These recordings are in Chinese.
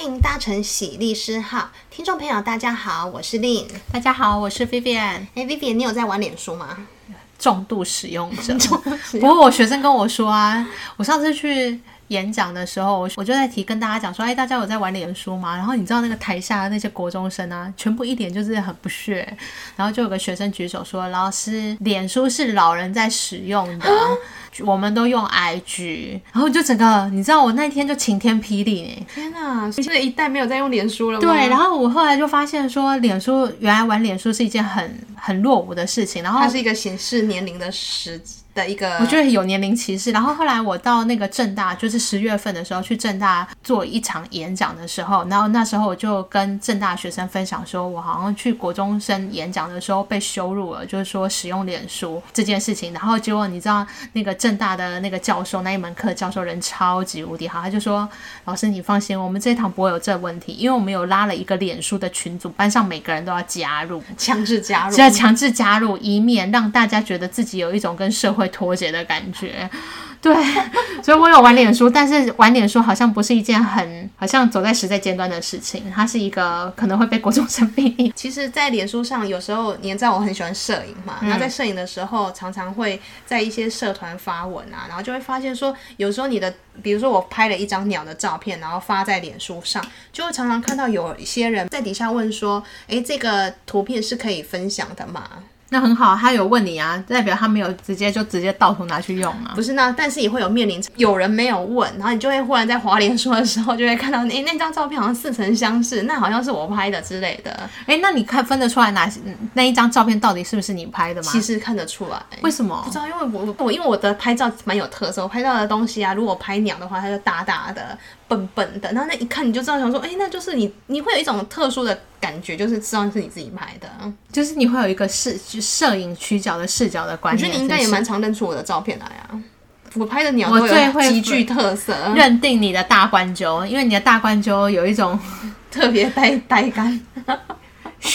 欢迎搭乘喜力师号，听众朋友大家好，我是 Lin，大家好，我是 Vivian。哎，Vivian，你有在玩脸书吗？重度使用者。不过我学生跟我说啊，我上次去。演讲的时候，我我就在提跟大家讲说，哎，大家有在玩脸书吗？然后你知道那个台下的那些国中生啊，全部一脸就是很不屑。然后就有个学生举手说：“老师，脸书是老人在使用的，我们都用 IG。”然后就整个，你知道我那天就晴天霹雳呢！天哪，现在一代没有在用脸书了吗？对。然后我后来就发现说，脸书原来玩脸书是一件很很落伍的事情。然后它是一个显示年龄的时的一个，我觉得有年龄歧视。然后后来我到那个正大，就是十月份的时候去正大做一场演讲的时候，然后那时候我就跟正大学生分享说，我好像去国中生演讲的时候被羞辱了，就是说使用脸书这件事情。然后结果你知道那个正大的那个教授那一门课教授人超级无敌好，他就说，老师你放心，我们这一堂不会有这问题，因为我们有拉了一个脸书的群组，班上每个人都要加入，强制加入，只要强制加入，以免让大家觉得自己有一种跟社会。会脱节的感觉，对，所以我有玩脸书，但是玩脸书好像不是一件很好像走在时代尖端的事情，它是一个可能会被国中生逼。其实，在脸书上，有时候你知道我很喜欢摄影嘛，然后在摄影的时候，常常会在一些社团发文啊，然后就会发现说，有时候你的，比如说我拍了一张鸟的照片，然后发在脸书上，就会常常看到有一些人在底下问说，诶，这个图片是可以分享的吗？那很好，他有问你啊，代表他没有直接就直接盗图拿去用啊。不是，那但是也会有面临有人没有问，然后你就会忽然在华联说的时候，就会看到诶，那张照片好像似曾相识，那好像是我拍的之类的。诶，那你看分得出来哪那一张照片到底是不是你拍的吗？其实看得出来。为什么？不知道，因为我我因为我的拍照蛮有特色，我拍照的东西啊，如果拍鸟的话，它就大大的。笨笨的，然后那一看你就知道，想说，哎，那就是你，你会有一种特殊的感觉，就是知道是你自己拍的，就是你会有一个视摄影取角的视角的观念。我觉得你应该也蛮常认出我的照片来啊，我拍的鸟都有极具 特色，认定你的大冠鸠，因为你的大冠鸠有一种 特别呆呆干。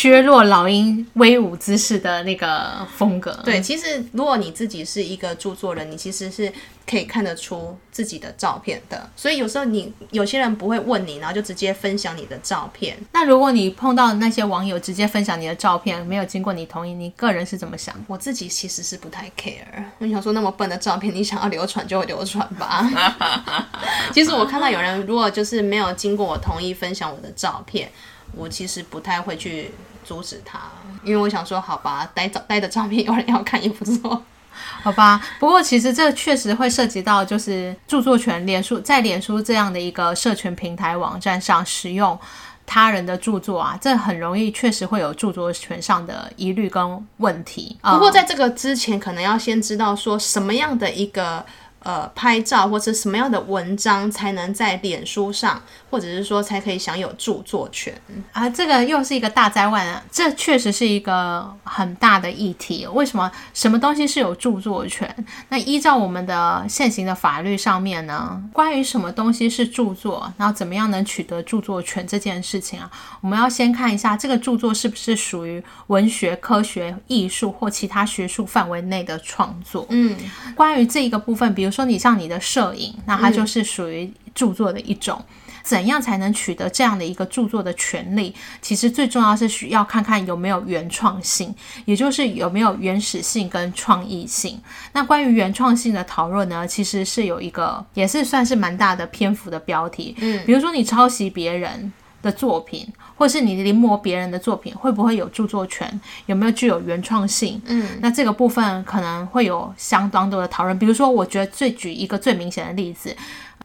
削弱老鹰威武姿势的那个风格。对，其实如果你自己是一个著作人，你其实是可以看得出自己的照片的。所以有时候你有些人不会问你，然后就直接分享你的照片。那如果你碰到那些网友直接分享你的照片，没有经过你同意，你个人是怎么想？我自己其实是不太 care。我想说，那么笨的照片，你想要流传就会流传吧。其实我看到有人如果就是没有经过我同意分享我的照片。我其实不太会去阻止他，因为我想说，好吧，呆照呆的照片有人要看也不错，好吧。不过其实这确实会涉及到，就是著作权，脸书在脸书这样的一个社群平台网站上使用他人的著作啊，这很容易确实会有著作权上的疑虑跟问题。不过在这个之前，可能要先知道说什么样的一个。呃，拍照或者什么样的文章才能在脸书上，或者是说才可以享有著作权啊？这个又是一个大灾问啊！这确实是一个很大的议题。为什么什么东西是有著作权？那依照我们的现行的法律上面呢，关于什么东西是著作，然后怎么样能取得著作权这件事情啊，我们要先看一下这个著作是不是属于文学、科学、艺术或其他学术范围内的创作。嗯，关于这一个部分，比如。说你像你的摄影，那它就是属于著作的一种。嗯、怎样才能取得这样的一个著作的权利？其实最重要是需要看看有没有原创性，也就是有没有原始性跟创意性。那关于原创性的讨论呢，其实是有一个也是算是蛮大的篇幅的标题。嗯，比如说你抄袭别人的作品，或是你临摹别人的作品，会不会有著作权？有没有具有原创性？嗯，那这个部分可能会有相当多的讨论。比如说，我觉得最举一个最明显的例子，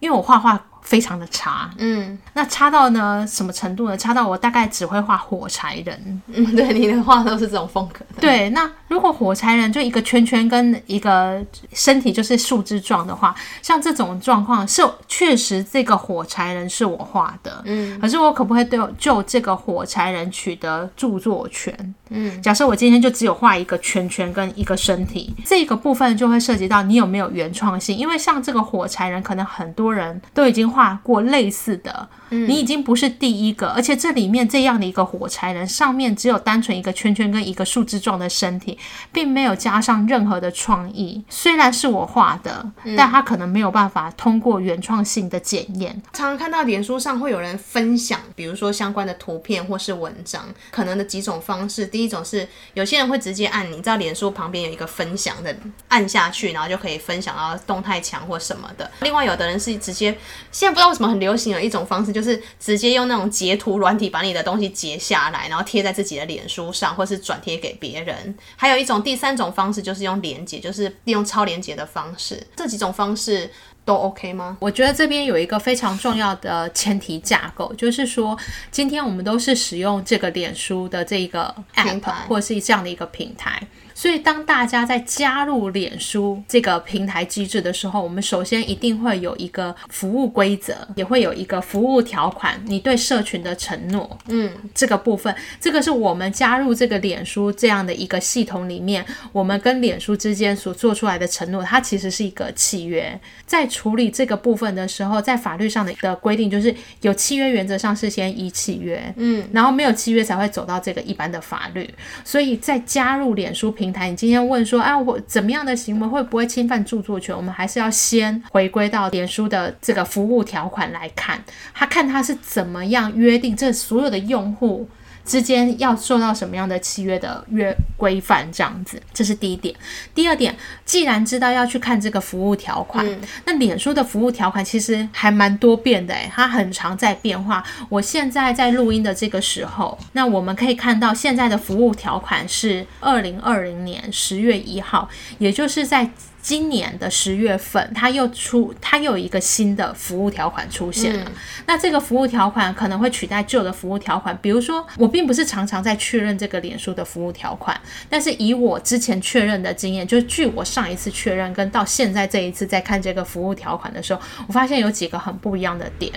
因为我画画。非常的差，嗯，那差到呢什么程度呢？差到我大概只会画火柴人，嗯，对，你的画都是这种风格的。对，那如果火柴人就一个圈圈跟一个身体就是树枝状的话，像这种状况是确实这个火柴人是我画的，嗯，可是我可不可以对就这个火柴人取得著作权？嗯，假设我今天就只有画一个圈圈跟一个身体，这个部分就会涉及到你有没有原创性，因为像这个火柴人，可能很多人都已经。画过类似的。你已经不是第一个，而且这里面这样的一个火柴人，上面只有单纯一个圈圈跟一个树枝状的身体，并没有加上任何的创意。虽然是我画的，但他可能没有办法通过原创性的检验。常常看到脸书上会有人分享，比如说相关的图片或是文章，可能的几种方式。第一种是有些人会直接按，你知道脸书旁边有一个分享的，按下去，然后就可以分享到动态墙或什么的。另外，有的人是直接，现在不知道为什么很流行的一种方式，就是直接用那种截图软体把你的东西截下来，然后贴在自己的脸书上，或是转贴给别人。还有一种第三种方式，就是用连接，就是利用超连接的方式。这几种方式都 OK 吗？我觉得这边有一个非常重要的前提架构，就是说，今天我们都是使用这个脸书的这个 app，或者是这样的一个平台。所以，当大家在加入脸书这个平台机制的时候，我们首先一定会有一个服务规则，也会有一个服务条款，你对社群的承诺。嗯，这个部分，这个是我们加入这个脸书这样的一个系统里面，我们跟脸书之间所做出来的承诺，它其实是一个契约。在处理这个部分的时候，在法律上的的规定就是有契约，原则上是先依契约，嗯，然后没有契约才会走到这个一般的法律。所以在加入脸书平台，你今天问说，啊，我怎么样的行为会不会侵犯著作权？我们还是要先回归到脸书的这个服务条款来看，他看他是怎么样约定这所有的用户。之间要受到什么样的契约的约规范，这样子，这是第一点。第二点，既然知道要去看这个服务条款，嗯、那脸书的服务条款其实还蛮多变的，诶，它很常在变化。我现在在录音的这个时候，那我们可以看到现在的服务条款是二零二零年十月一号，也就是在。今年的十月份，它又出，它又有一个新的服务条款出现了。嗯、那这个服务条款可能会取代旧的服务条款。比如说，我并不是常常在确认这个脸书的服务条款，但是以我之前确认的经验，就是据我上一次确认跟到现在这一次在看这个服务条款的时候，我发现有几个很不一样的点。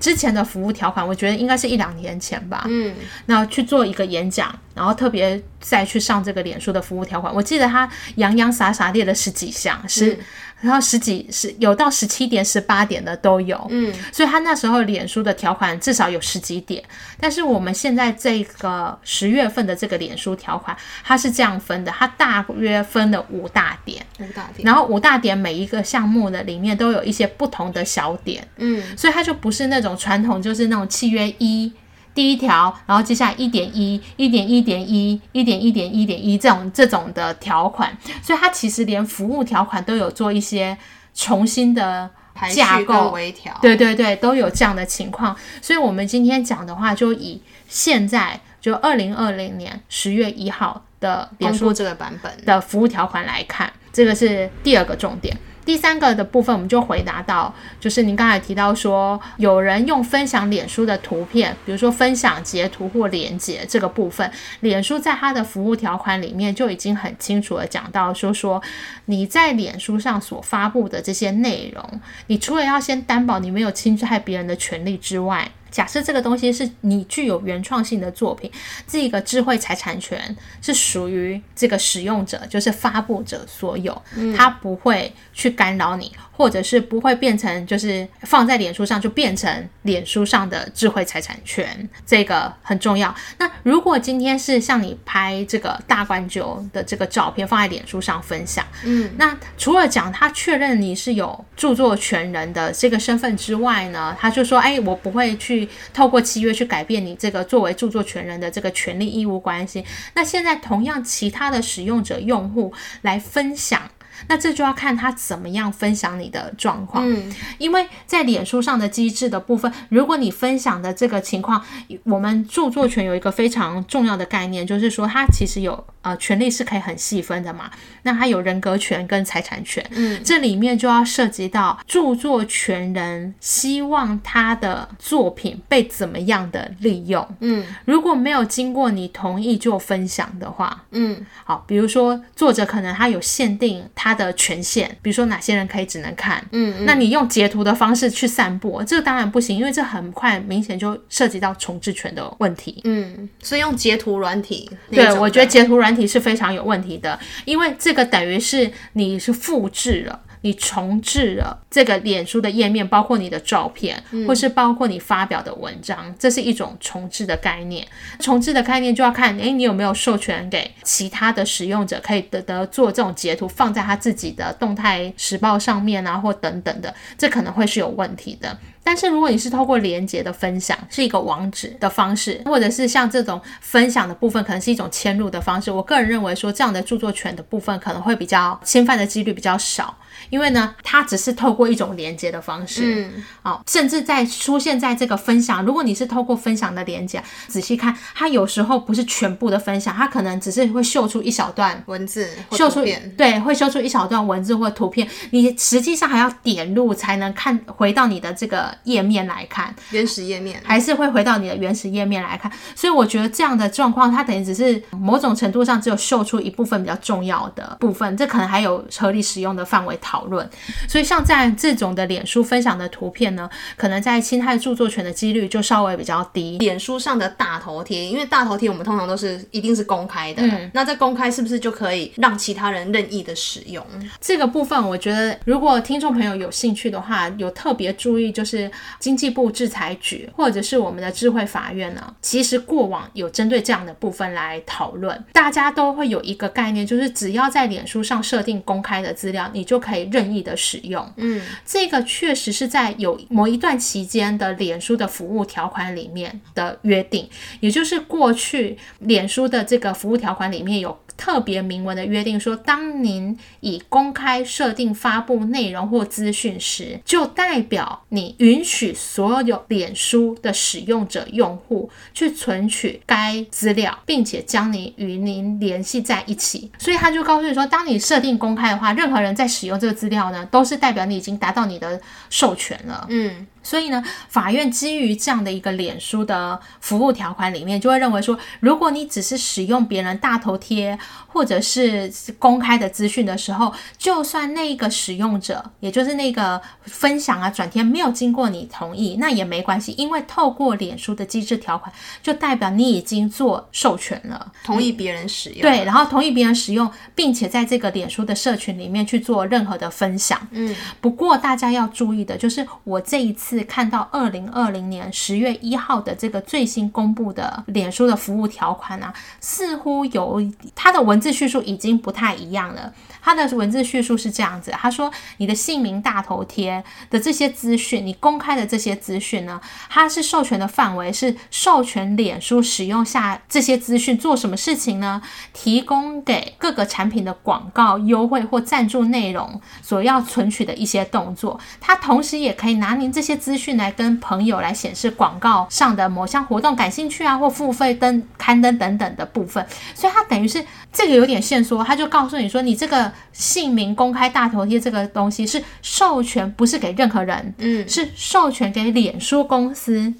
之前的服务条款，我觉得应该是一两年前吧。嗯，那去做一个演讲，然后特别再去上这个脸书的服务条款，我记得他洋洋洒洒列了十几。项是，然后十几十有到十七点、十八点的都有，嗯，所以他那时候脸书的条款至少有十几点，但是我们现在这个十月份的这个脸书条款，它是这样分的，它大约分了五大点，五大点，然后五大点每一个项目的里面都有一些不同的小点，嗯，所以它就不是那种传统，就是那种契约一。第一条，然后接下来一点一、一点一点一、一点一点一点一这种这种的条款，所以它其实连服务条款都有做一些重新的架构微调，对对对，都有这样的情况。所以我们今天讲的话，就以现在就二零二零年十月一号的脸书这个版本的服务条款来看，这个是第二个重点。第三个的部分，我们就回答到，就是您刚才提到说，有人用分享脸书的图片，比如说分享截图或连接这个部分，脸书在它的服务条款里面就已经很清楚地讲到，说说你在脸书上所发布的这些内容，你除了要先担保你没有侵害别人的权利之外，假设这个东西是你具有原创性的作品，这个智慧财产权是属于这个使用者，就是发布者所有，他不会去干扰你。或者是不会变成，就是放在脸书上就变成脸书上的智慧财产权，这个很重要。那如果今天是像你拍这个大冠酒的这个照片放在脸书上分享，嗯，那除了讲他确认你是有著作权人的这个身份之外呢，他就说，哎，我不会去透过契约去改变你这个作为著作权人的这个权利义务关系。那现在同样其他的使用者用户来分享。那这就要看他怎么样分享你的状况，嗯，因为在脸书上的机制的部分，如果你分享的这个情况，我们著作权有一个非常重要的概念，就是说它其实有呃权利是可以很细分的嘛，那它有人格权跟财产权，嗯，这里面就要涉及到著作权人希望他的作品被怎么样的利用，嗯，如果没有经过你同意就分享的话，嗯，好，比如说作者可能他有限定。它的权限，比如说哪些人可以只能看，嗯，嗯，那你用截图的方式去散播，这个当然不行，因为这很快明显就涉及到重置权的问题，嗯，所以用截图软体，对，我觉得截图软体是非常有问题的，因为这个等于是你是复制了。你重置了这个脸书的页面，包括你的照片，嗯、或是包括你发表的文章，这是一种重置的概念。重置的概念就要看，诶，你有没有授权给其他的使用者，可以得得做这种截图，放在他自己的动态时报上面啊，或等等的，这可能会是有问题的。但是如果你是透过连接的分享，是一个网址的方式，或者是像这种分享的部分，可能是一种迁入的方式。我个人认为说，这样的著作权的部分可能会比较侵犯的几率比较少。因为呢，它只是透过一种连接的方式，嗯，哦，甚至在出现在这个分享，如果你是透过分享的连接，仔细看，它有时候不是全部的分享，它可能只是会秀出一小段文字，秀出对，会秀出一小段文字或图片，你实际上还要点入才能看回到你的这个页面来看。原始页面，还是会回到你的原始页面来看。所以我觉得这样的状况，它等于只是某种程度上只有秀出一部分比较重要的部分，这可能还有合理使用的范围。讨论，所以像在这种的脸书分享的图片呢，可能在侵害著作权的几率就稍微比较低。脸书上的大头贴，因为大头贴我们通常都是一定是公开的，嗯，那在公开是不是就可以让其他人任意的使用？这个部分我觉得，如果听众朋友有兴趣的话，有特别注意，就是经济部制裁局或者是我们的智慧法院呢，其实过往有针对这样的部分来讨论，大家都会有一个概念，就是只要在脸书上设定公开的资料，你就可以。可以任意的使用，嗯，这个确实是在有某一段期间的脸书的服务条款里面的约定，也就是过去脸书的这个服务条款里面有。特别明文的约定说，当您以公开设定发布内容或资讯时，就代表你允许所有脸书的使用者用户去存取该资料，并且将你与您联系在一起。所以他就告诉你说，当你设定公开的话，任何人在使用这个资料呢，都是代表你已经达到你的授权了。嗯。所以呢，法院基于这样的一个脸书的服务条款里面，就会认为说，如果你只是使用别人大头贴或者是公开的资讯的时候，就算那个使用者，也就是那个分享啊转贴没有经过你同意，那也没关系，因为透过脸书的机制条款，就代表你已经做授权了，同意别人使用。对，然后同意别人使用，并且在这个脸书的社群里面去做任何的分享。嗯，不过大家要注意的就是，我这一次。是看到二零二零年十月一号的这个最新公布的脸书的服务条款啊，似乎有它的文字叙述已经不太一样了。它的文字叙述是这样子，他说你的姓名大头贴的这些资讯，你公开的这些资讯呢，它是授权的范围是授权脸书使用下这些资讯做什么事情呢？提供给各个产品的广告优惠或赞助内容所要存取的一些动作，它同时也可以拿您这些资讯来跟朋友来显示广告上的某项活动感兴趣啊，或付费登刊登等等的部分，所以它等于是这个有点限缩，他就告诉你说你这个。姓名公开大头贴这个东西是授权，不是给任何人，嗯，是授权给脸书公司，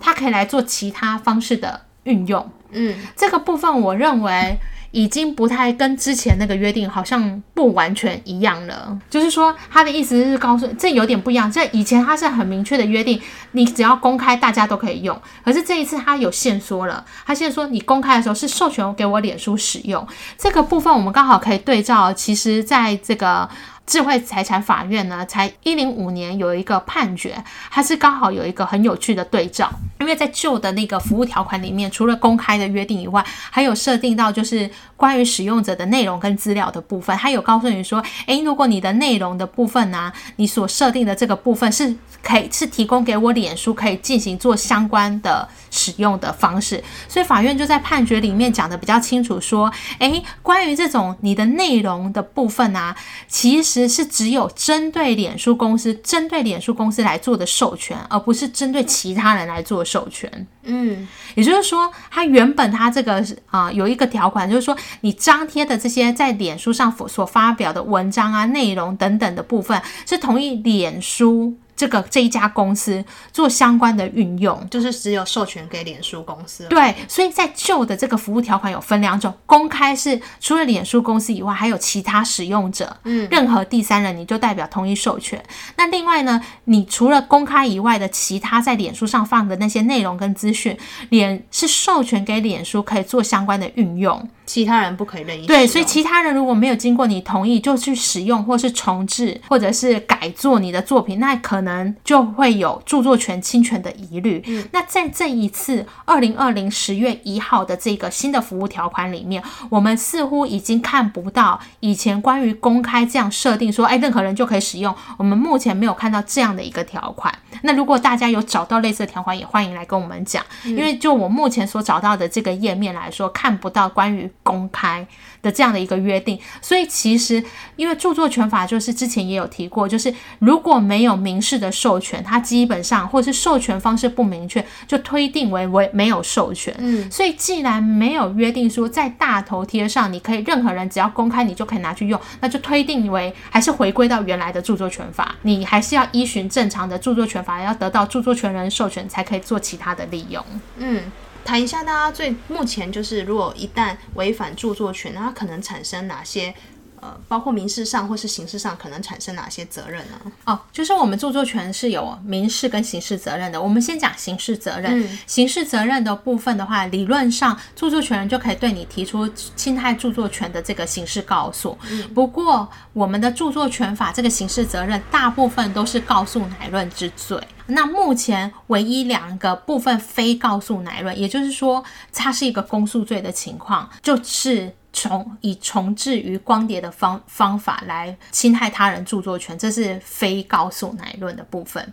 它可以来做其他方式的运用，嗯，这个部分我认为。已经不太跟之前那个约定好像不完全一样了，就是说他的意思是告诉这有点不一样。这以前他是很明确的约定，你只要公开，大家都可以用。可是这一次他有限缩了，他现在说你公开的时候是授权给我脸书使用这个部分，我们刚好可以对照。其实在这个。智慧财产法院呢，才一零五年有一个判决，它是刚好有一个很有趣的对照，因为在旧的那个服务条款里面，除了公开的约定以外，还有设定到就是关于使用者的内容跟资料的部分，它有告诉你说，诶，如果你的内容的部分呢、啊，你所设定的这个部分是可以是提供给我脸书可以进行做相关的使用的方式，所以法院就在判决里面讲的比较清楚，说，诶，关于这种你的内容的部分啊，其实。是只有针对脸书公司，针对脸书公司来做的授权，而不是针对其他人来做授权。嗯，也就是说，它原本它这个啊、呃、有一个条款，就是说你张贴的这些在脸书上所发表的文章啊、内容等等的部分，是同意脸书。这个这一家公司做相关的运用，就是只有授权给脸书公司。对，所以在旧的这个服务条款有分两种，公开是除了脸书公司以外，还有其他使用者，嗯，任何第三人你就代表同意授权。那另外呢，你除了公开以外的其他在脸书上放的那些内容跟资讯，脸是授权给脸书可以做相关的运用。其他人不可以任意对，所以其他人如果没有经过你同意就去使用，或是重置，或者是改做你的作品，那可能就会有著作权侵权的疑虑。嗯，那在这一次二零二零十月一号的这个新的服务条款里面，我们似乎已经看不到以前关于公开这样设定说，哎，任何人就可以使用。我们目前没有看到这样的一个条款。那如果大家有找到类似的条款，也欢迎来跟我们讲，因为就我目前所找到的这个页面来说，看不到关于公开的这样的一个约定，所以其实因为著作权法就是之前也有提过，就是如果没有明示的授权，它基本上或是授权方式不明确，就推定为为没有授权。嗯，所以既然没有约定说在大头贴上，你可以任何人只要公开你就可以拿去用，那就推定为还是回归到原来的著作权法，你还是要依循正常的著作权法，要得到著作权人授权才可以做其他的利用。嗯。谈一下，大家最目前就是，如果一旦违反著作权，那它可能产生哪些？呃，包括民事上或是刑事上可能产生哪些责任呢？哦，就是我们著作权是有民事跟刑事责任的。我们先讲刑事责任。嗯，刑事责任的部分的话，理论上著作权人就可以对你提出侵害著作权的这个刑事告诉。嗯，不过我们的著作权法这个刑事责任大部分都是告诉乃论之罪。那目前唯一两个部分非告诉乃论，也就是说它是一个公诉罪的情况，就是。重以重置于光碟的方方法来侵害他人著作权，这是非告诉乃论的部分。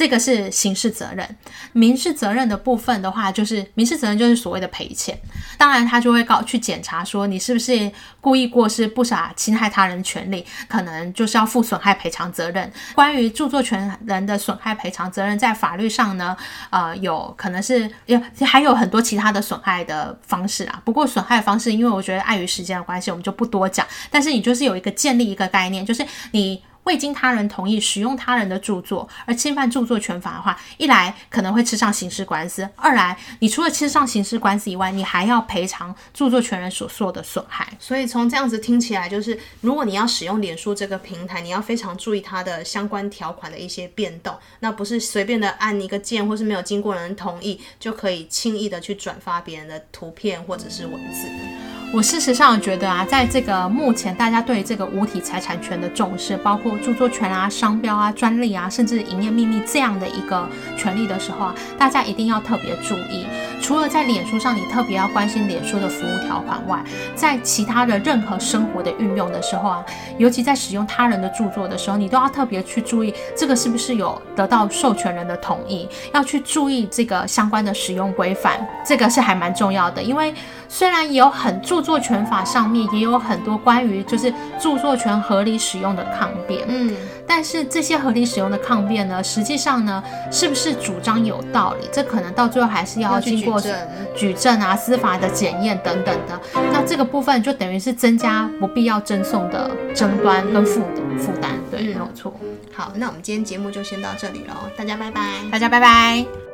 这个是刑事责任，民事责任的部分的话，就是民事责任就是所谓的赔钱。当然，他就会告去检查说你是不是故意过失不傻侵害他人权利，可能就是要负损害赔偿责任。关于著作权人的损害赔偿责任，在法律上呢，呃，有可能是有还有很多其他的损害的方式啊。不过损害方式，因为我觉得碍于时间的关系，我们就不多讲。但是你就是有一个建立一个概念，就是你。未经他人同意使用他人的著作而侵犯著作权法的话，一来可能会吃上刑事官司，二来你除了吃上刑事官司以外，你还要赔偿著作权人所受的损害。所以从这样子听起来，就是如果你要使用脸书这个平台，你要非常注意它的相关条款的一些变动，那不是随便的按一个键，或是没有经过人同意就可以轻易的去转发别人的图片或者是文字。我事实上觉得啊，在这个目前大家对这个无体财产权的重视，包括著作权啊、商标啊、专利啊，甚至营业秘密这样的一个权利的时候啊，大家一定要特别注意。除了在脸书上，你特别要关心脸书的服务条款外，在其他的任何生活的运用的时候啊，尤其在使用他人的著作的时候，你都要特别去注意这个是不是有得到授权人的同意，要去注意这个相关的使用规范，这个是还蛮重要的，因为。虽然也有很著作权法上面也有很多关于就是著作权合理使用的抗辩，嗯，但是这些合理使用的抗辩呢，实际上呢，是不是主张有道理？这可能到最后还是要经过举证啊、司法的检验等等的。那这个部分就等于是增加不必要争讼的争端跟负负担，对，没有错。好，那我们今天节目就先到这里喽，大家拜拜，大家拜拜。